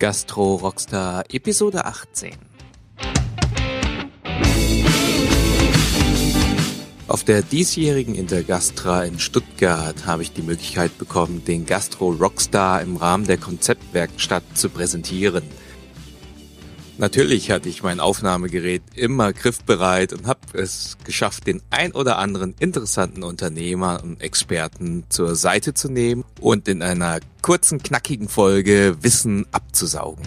Gastro Rockstar Episode 18. Auf der diesjährigen Intergastra in Stuttgart habe ich die Möglichkeit bekommen, den Gastro Rockstar im Rahmen der Konzeptwerkstatt zu präsentieren. Natürlich hatte ich mein Aufnahmegerät immer griffbereit und habe es geschafft, den ein oder anderen interessanten Unternehmer und Experten zur Seite zu nehmen und in einer kurzen, knackigen Folge Wissen abzusaugen.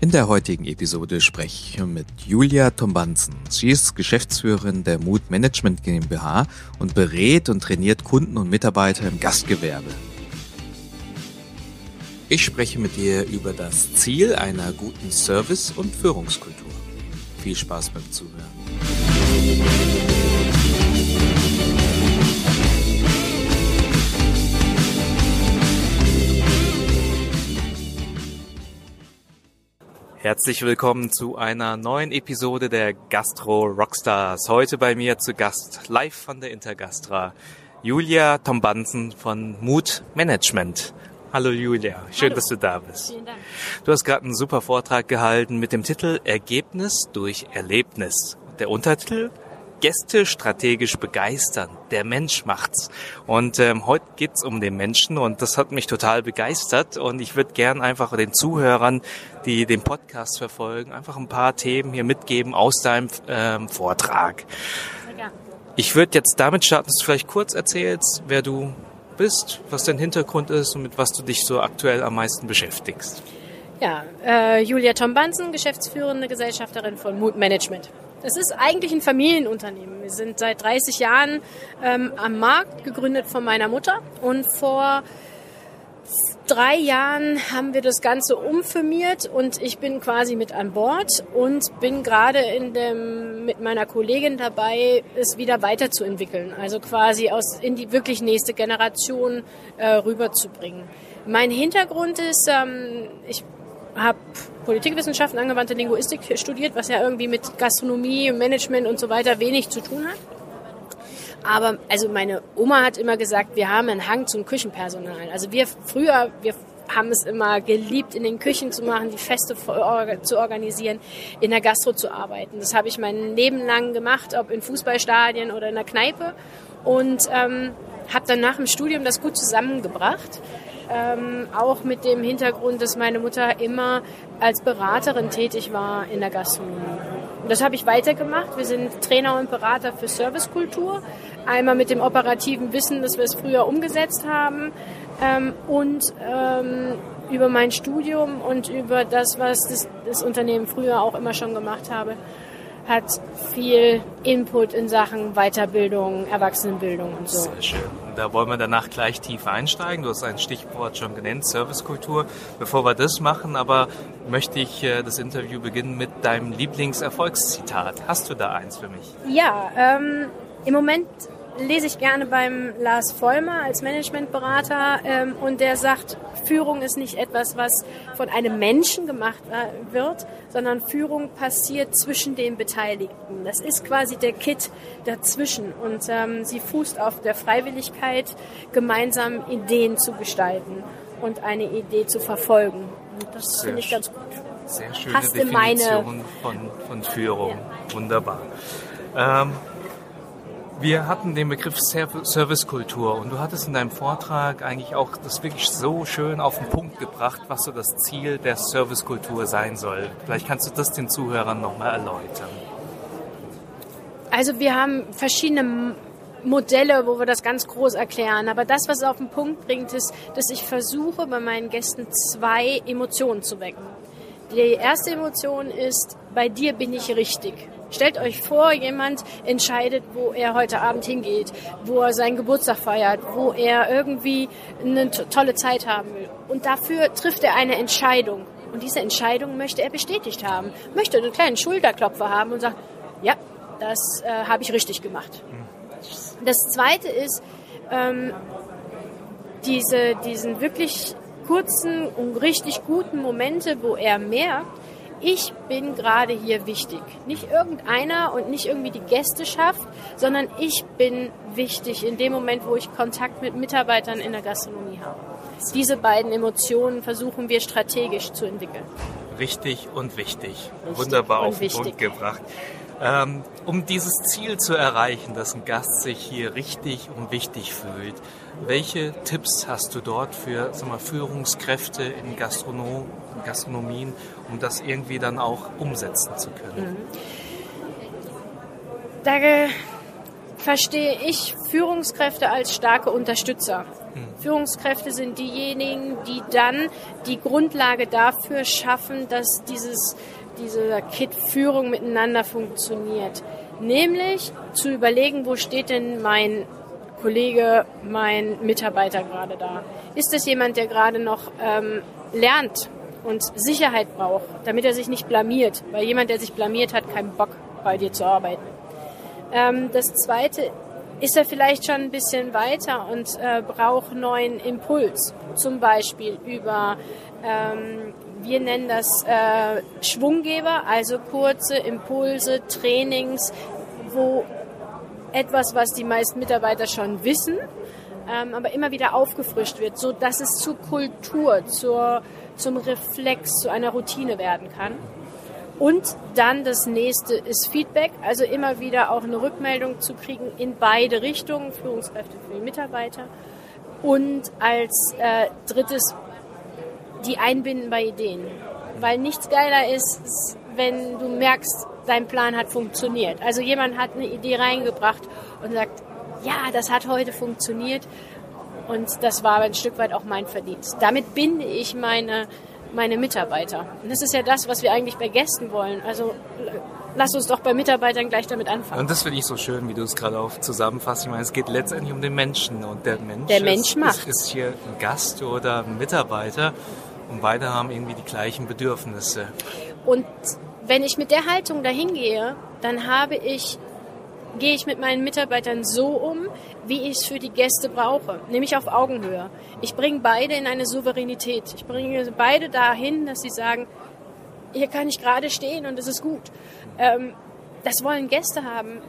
In der heutigen Episode spreche ich mit Julia Tombanzen. Sie ist Geschäftsführerin der Mood Management GmbH und berät und trainiert Kunden und Mitarbeiter im Gastgewerbe. Ich spreche mit dir über das Ziel einer guten Service- und Führungskultur. Viel Spaß beim Zuhören. Herzlich willkommen zu einer neuen Episode der Gastro Rockstars. Heute bei mir zu Gast live von der Intergastra Julia Tombanzen von Mood Management. Hallo Julia, schön, Hallo. dass du da bist. Vielen Dank. Du hast gerade einen super Vortrag gehalten mit dem Titel Ergebnis durch Erlebnis. Der Untertitel Gäste strategisch begeistern. Der Mensch macht's. Und ähm, heute geht's um den Menschen und das hat mich total begeistert. Und ich würde gern einfach den Zuhörern, die den Podcast verfolgen, einfach ein paar Themen hier mitgeben aus deinem ähm, Vortrag. Ich würde jetzt damit starten, dass du vielleicht kurz erzählst, wer du bist, was dein Hintergrund ist und mit was du dich so aktuell am meisten beschäftigst. Ja, äh, Julia Tombansen, geschäftsführende Gesellschafterin von Mood Management. Es ist eigentlich ein Familienunternehmen. Wir sind seit 30 Jahren ähm, am Markt, gegründet von meiner Mutter. Und vor drei Jahren haben wir das Ganze umfirmiert und ich bin quasi mit an Bord und bin gerade in dem, mit meiner Kollegin dabei, es wieder weiterzuentwickeln. Also quasi aus, in die wirklich nächste Generation äh, rüberzubringen. Mein Hintergrund ist, ähm, ich habe Politikwissenschaften, angewandte Linguistik studiert, was ja irgendwie mit Gastronomie, Management und so weiter wenig zu tun hat. Aber also meine Oma hat immer gesagt, wir haben einen Hang zum Küchenpersonal. Also wir früher, wir haben es immer geliebt, in den Küchen zu machen, die Feste zu organisieren, in der Gastro zu arbeiten. Das habe ich mein Leben lang gemacht, ob in Fußballstadien oder in der Kneipe. Und ähm, habe dann nach dem Studium das gut zusammengebracht. Ähm, auch mit dem Hintergrund, dass meine Mutter immer als Beraterin tätig war in der Gastronomie. Und das habe ich weitergemacht. Wir sind Trainer und Berater für Servicekultur. Einmal mit dem operativen Wissen, dass wir es früher umgesetzt haben ähm, und ähm, über mein Studium und über das, was das, das Unternehmen früher auch immer schon gemacht habe, hat viel Input in Sachen Weiterbildung, Erwachsenenbildung und so. Sehr schön. Da wollen wir danach gleich tief einsteigen. Du hast ein Stichwort schon genannt, Servicekultur. Bevor wir das machen, aber möchte ich äh, das Interview beginnen mit deinem Lieblingserfolgszitat. Hast du da eins für mich? Ja, ähm, im Moment lese ich gerne beim Lars Vollmer als Managementberater ähm, und der sagt, Führung ist nicht etwas, was von einem Menschen gemacht äh, wird, sondern Führung passiert zwischen den Beteiligten. Das ist quasi der Kit dazwischen und ähm, sie fußt auf der Freiwilligkeit, gemeinsam Ideen zu gestalten und eine Idee zu verfolgen. Und das finde ich ganz gut. Sehr schöne Passt Definition meine, von, von Führung. Ja. Wunderbar. Ähm, wir hatten den Begriff Servicekultur und du hattest in deinem Vortrag eigentlich auch das wirklich so schön auf den Punkt gebracht, was so das Ziel der Servicekultur sein soll. Vielleicht kannst du das den Zuhörern nochmal erläutern. Also wir haben verschiedene Modelle, wo wir das ganz groß erklären. Aber das, was es auf den Punkt bringt, ist, dass ich versuche, bei meinen Gästen zwei Emotionen zu wecken. Die erste Emotion ist, bei dir bin ich richtig. Stellt euch vor, jemand entscheidet, wo er heute Abend hingeht, wo er seinen Geburtstag feiert, wo er irgendwie eine tolle Zeit haben will. Und dafür trifft er eine Entscheidung. Und diese Entscheidung möchte er bestätigt haben. Möchte einen kleinen Schulterklopfer haben und sagt, ja, das äh, habe ich richtig gemacht. Das Zweite ist, ähm, diese, diesen wirklich kurzen und richtig guten Momente, wo er merkt, ich bin gerade hier wichtig. Nicht irgendeiner und nicht irgendwie die Gästeschaft, sondern ich bin wichtig in dem Moment, wo ich Kontakt mit Mitarbeitern in der Gastronomie habe. Diese beiden Emotionen versuchen wir strategisch zu entwickeln. Richtig und wichtig. Richtig Wunderbar und auf den Punkt gebracht. Ähm, um dieses Ziel zu erreichen, dass ein Gast sich hier richtig und wichtig fühlt, welche Tipps hast du dort für sag mal, Führungskräfte in Gastronom Gastronomien, um das irgendwie dann auch umsetzen zu können? Mhm. Da verstehe ich Führungskräfte als starke Unterstützer. Mhm. Führungskräfte sind diejenigen, die dann die Grundlage dafür schaffen, dass dieses, diese Kit-Führung miteinander funktioniert. Nämlich zu überlegen, wo steht denn mein Kollege, mein Mitarbeiter gerade da? Ist das jemand, der gerade noch ähm, lernt und Sicherheit braucht, damit er sich nicht blamiert? Weil jemand, der sich blamiert, hat keinen Bock, bei dir zu arbeiten. Ähm, das Zweite ist er vielleicht schon ein bisschen weiter und äh, braucht neuen Impuls, zum Beispiel über, ähm, wir nennen das äh, Schwunggeber, also kurze Impulse, Trainings, wo etwas, was die meisten Mitarbeiter schon wissen, ähm, aber immer wieder aufgefrischt wird, so dass es zur Kultur, zur, zum Reflex, zu einer Routine werden kann. Und dann das nächste ist Feedback, also immer wieder auch eine Rückmeldung zu kriegen in beide Richtungen, Führungskräfte für die Mitarbeiter. Und als äh, drittes die Einbinden bei Ideen. Weil nichts geiler ist, wenn du merkst, dein Plan hat funktioniert. Also jemand hat eine Idee reingebracht und sagt, ja, das hat heute funktioniert. Und das war ein Stück weit auch mein Verdienst. Damit binde ich meine meine Mitarbeiter. Und das ist ja das, was wir eigentlich bei Gästen wollen. Also lass uns doch bei Mitarbeitern gleich damit anfangen. Und das finde ich so schön, wie du es gerade auch zusammenfasst. Ich meine, es geht letztendlich um den Menschen und der Mensch, der Mensch ist, macht. Ist, ist hier ein Gast oder ein Mitarbeiter und beide haben irgendwie die gleichen Bedürfnisse. Und wenn ich mit der Haltung dahin gehe, dann habe ich gehe ich mit meinen Mitarbeitern so um, wie ich es für die Gäste brauche, nämlich auf Augenhöhe. Ich bringe beide in eine Souveränität. Ich bringe beide dahin, dass sie sagen, hier kann ich gerade stehen und es ist gut. Ähm, das wollen Gäste haben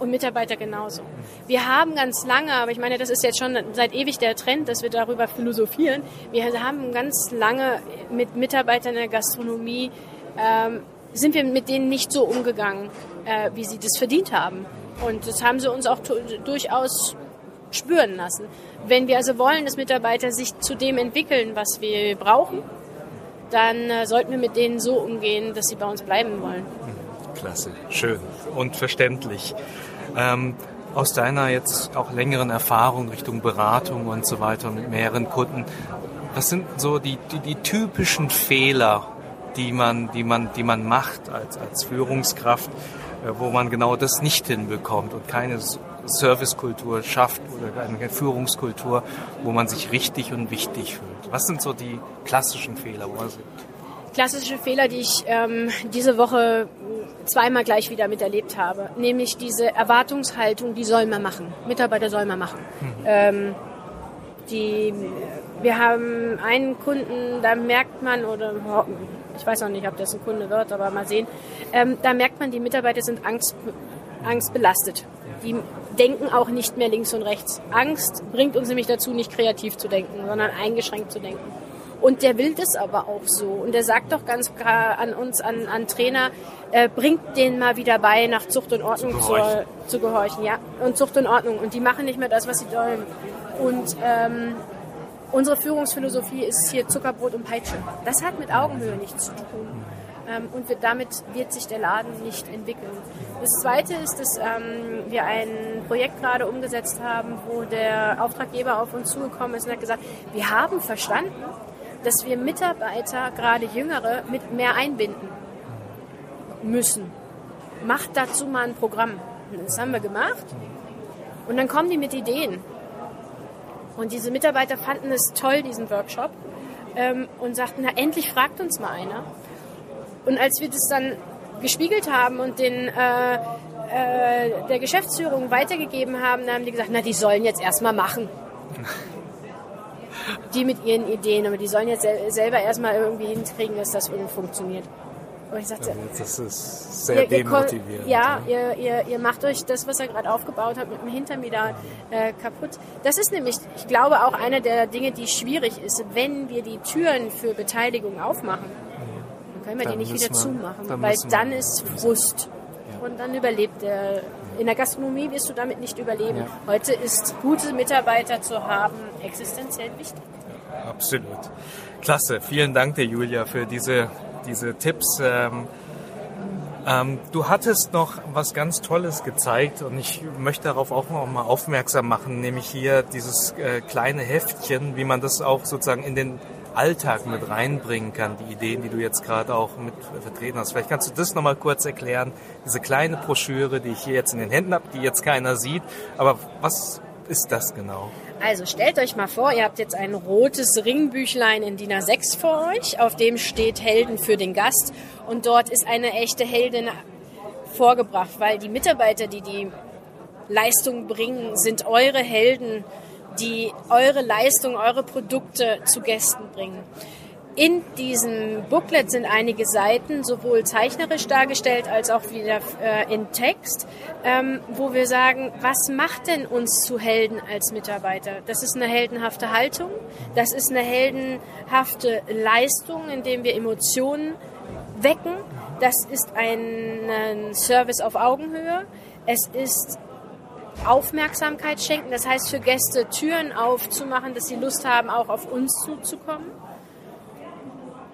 und Mitarbeiter genauso. Wir haben ganz lange, aber ich meine, das ist jetzt schon seit ewig der Trend, dass wir darüber philosophieren. Wir haben ganz lange mit Mitarbeitern in der Gastronomie ähm, sind wir mit denen nicht so umgegangen, äh, wie sie das verdient haben. Und das haben sie uns auch durchaus spüren lassen. Wenn wir also wollen, dass Mitarbeiter sich zu dem entwickeln, was wir brauchen, dann äh, sollten wir mit denen so umgehen, dass sie bei uns bleiben wollen. Klasse, schön und verständlich. Ähm, aus deiner jetzt auch längeren Erfahrung Richtung Beratung und so weiter mit mehreren Kunden, was sind so die, die, die typischen Fehler, die man, die man, die man macht als, als Führungskraft, äh, wo man genau das nicht hinbekommt und keine Servicekultur schafft oder eine Führungskultur, wo man sich richtig und wichtig fühlt. Was sind so die klassischen Fehler? Wo man Klassische Fehler, die ich ähm, diese Woche zweimal gleich wieder miterlebt habe, nämlich diese Erwartungshaltung, die soll man machen, Mitarbeiter soll man machen. Mhm. Ähm, die, wir haben einen Kunden, da merkt man oder ich weiß auch nicht, ob das ein Kunde wird, aber mal sehen. Ähm, da merkt man, die Mitarbeiter sind Angst, angstbelastet. Die denken auch nicht mehr links und rechts. Angst bringt uns nämlich dazu, nicht kreativ zu denken, sondern eingeschränkt zu denken. Und der will das aber auch so. Und der sagt doch ganz klar an uns, an, an Trainer, äh, bringt denen mal wieder bei, nach Zucht und Ordnung zu, gehorchen. Zur, zu gehorchen. Ja, und Zucht und Ordnung. Und die machen nicht mehr das, was sie sollen. Und ähm, Unsere Führungsphilosophie ist hier Zuckerbrot und Peitsche. Das hat mit Augenhöhe nichts zu tun. Ähm, und wird, damit wird sich der Laden nicht entwickeln. Das Zweite ist, dass ähm, wir ein Projekt gerade umgesetzt haben, wo der Auftraggeber auf uns zugekommen ist und hat gesagt, wir haben verstanden, dass wir Mitarbeiter, gerade Jüngere, mit mehr einbinden müssen. Macht dazu mal ein Programm. Das haben wir gemacht. Und dann kommen die mit Ideen. Und diese Mitarbeiter fanden es toll, diesen Workshop, ähm, und sagten, na endlich fragt uns mal einer. Und als wir das dann gespiegelt haben und den äh, äh, der Geschäftsführung weitergegeben haben, dann haben die gesagt, na, die sollen jetzt erstmal machen. die mit ihren Ideen, aber die sollen jetzt sel selber erstmal irgendwie hinkriegen, dass das irgendwie funktioniert. Und ich sagte, also das ist sehr ihr, demotivierend. ja, ihr, ihr, ihr macht euch das, was er gerade aufgebaut hat, mit dem Hintern wieder äh, kaputt. Das ist nämlich, ich glaube, auch eine der Dinge, die schwierig ist, wenn wir die Türen für Beteiligung aufmachen. Dann können wir dann die nicht wieder wir, zumachen, dann weil dann ist Frust. Ja. Und dann überlebt der. In der Gastronomie wirst du damit nicht überleben. Ja. Heute ist gute Mitarbeiter zu haben existenziell wichtig. Ja, absolut. Klasse. Vielen Dank dir, Julia, für diese diese Tipps. Ähm, ähm, du hattest noch was ganz Tolles gezeigt und ich möchte darauf auch noch mal aufmerksam machen, nämlich hier dieses äh, kleine Heftchen, wie man das auch sozusagen in den Alltag mit reinbringen kann, die Ideen, die du jetzt gerade auch mit vertreten hast. Vielleicht kannst du das nochmal kurz erklären, diese kleine Broschüre, die ich hier jetzt in den Händen habe, die jetzt keiner sieht, aber was ist das genau? Also stellt euch mal vor, ihr habt jetzt ein rotes Ringbüchlein in DIN A6 vor euch, auf dem steht Helden für den Gast und dort ist eine echte Heldin vorgebracht, weil die Mitarbeiter, die die Leistung bringen, sind eure Helden, die eure Leistung, eure Produkte zu Gästen bringen. In diesem Booklet sind einige Seiten sowohl zeichnerisch dargestellt als auch wieder äh, in Text, ähm, wo wir sagen, was macht denn uns zu Helden als Mitarbeiter? Das ist eine heldenhafte Haltung, das ist eine heldenhafte Leistung, indem wir Emotionen wecken. Das ist ein Service auf Augenhöhe. Es ist Aufmerksamkeit schenken, das heißt für Gäste Türen aufzumachen, dass sie Lust haben, auch auf uns zuzukommen.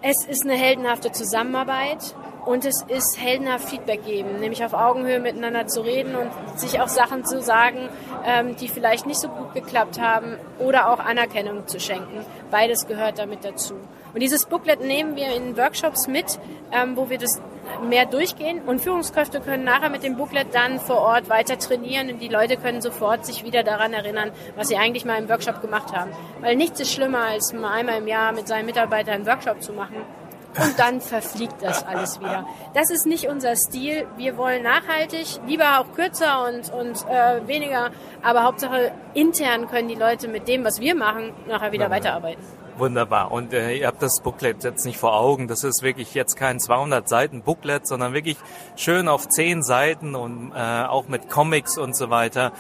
Es ist eine heldenhafte Zusammenarbeit und es ist heldenhaft Feedback geben, nämlich auf Augenhöhe miteinander zu reden und sich auch Sachen zu sagen, ähm, die vielleicht nicht so gut geklappt haben oder auch Anerkennung zu schenken. Beides gehört damit dazu. Und dieses Booklet nehmen wir in Workshops mit, ähm, wo wir das mehr durchgehen und Führungskräfte können nachher mit dem Booklet dann vor Ort weiter trainieren und die Leute können sofort sich wieder daran erinnern, was sie eigentlich mal im Workshop gemacht haben. Weil nichts ist schlimmer, als mal einmal im Jahr mit seinen Mitarbeitern einen Workshop zu machen und dann verfliegt das alles wieder. Das ist nicht unser Stil. Wir wollen nachhaltig, lieber auch kürzer und, und äh, weniger, aber Hauptsache intern können die Leute mit dem, was wir machen, nachher wieder weiterarbeiten. Wunderbar. Und äh, ihr habt das Booklet jetzt nicht vor Augen. Das ist wirklich jetzt kein 200 Seiten Booklet, sondern wirklich schön auf 10 Seiten und äh, auch mit Comics und so weiter.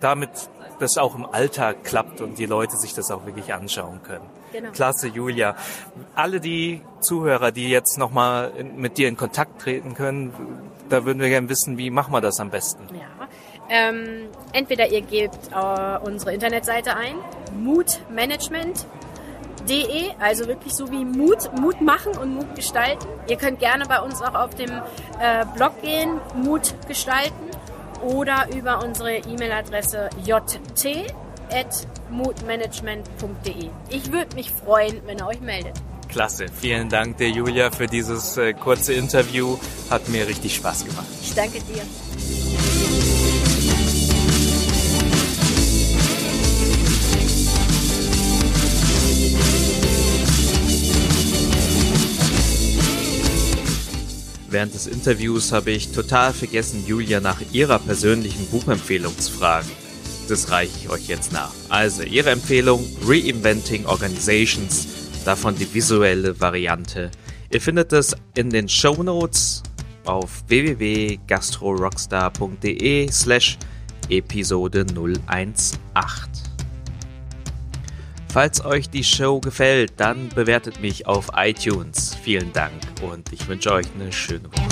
Damit das auch im Alltag klappt und die Leute sich das auch wirklich anschauen können. Genau. Klasse, Julia. Alle die Zuhörer, die jetzt nochmal mit dir in Kontakt treten können, da würden wir gerne wissen, wie machen wir das am besten? Ja. Ähm, entweder ihr gebt äh, unsere Internetseite ein, Mutmanagement De, also wirklich so wie Mut, Mut machen und Mut gestalten. Ihr könnt gerne bei uns auch auf dem äh, Blog gehen, Mut gestalten oder über unsere E-Mail-Adresse jt@mutmanagement.de. Ich würde mich freuen, wenn ihr euch meldet. Klasse, vielen Dank dir Julia für dieses äh, kurze Interview. Hat mir richtig Spaß gemacht. Ich danke dir. Während des Interviews habe ich total vergessen, Julia nach ihrer persönlichen Buchempfehlung zu fragen. Das reiche ich euch jetzt nach. Also ihre Empfehlung Reinventing Organizations, davon die visuelle Variante. Ihr findet es in den Show Notes auf www.gastrorockstar.de slash Episode 018. Falls euch die Show gefällt, dann bewertet mich auf iTunes. Vielen Dank und ich wünsche euch eine schöne Woche.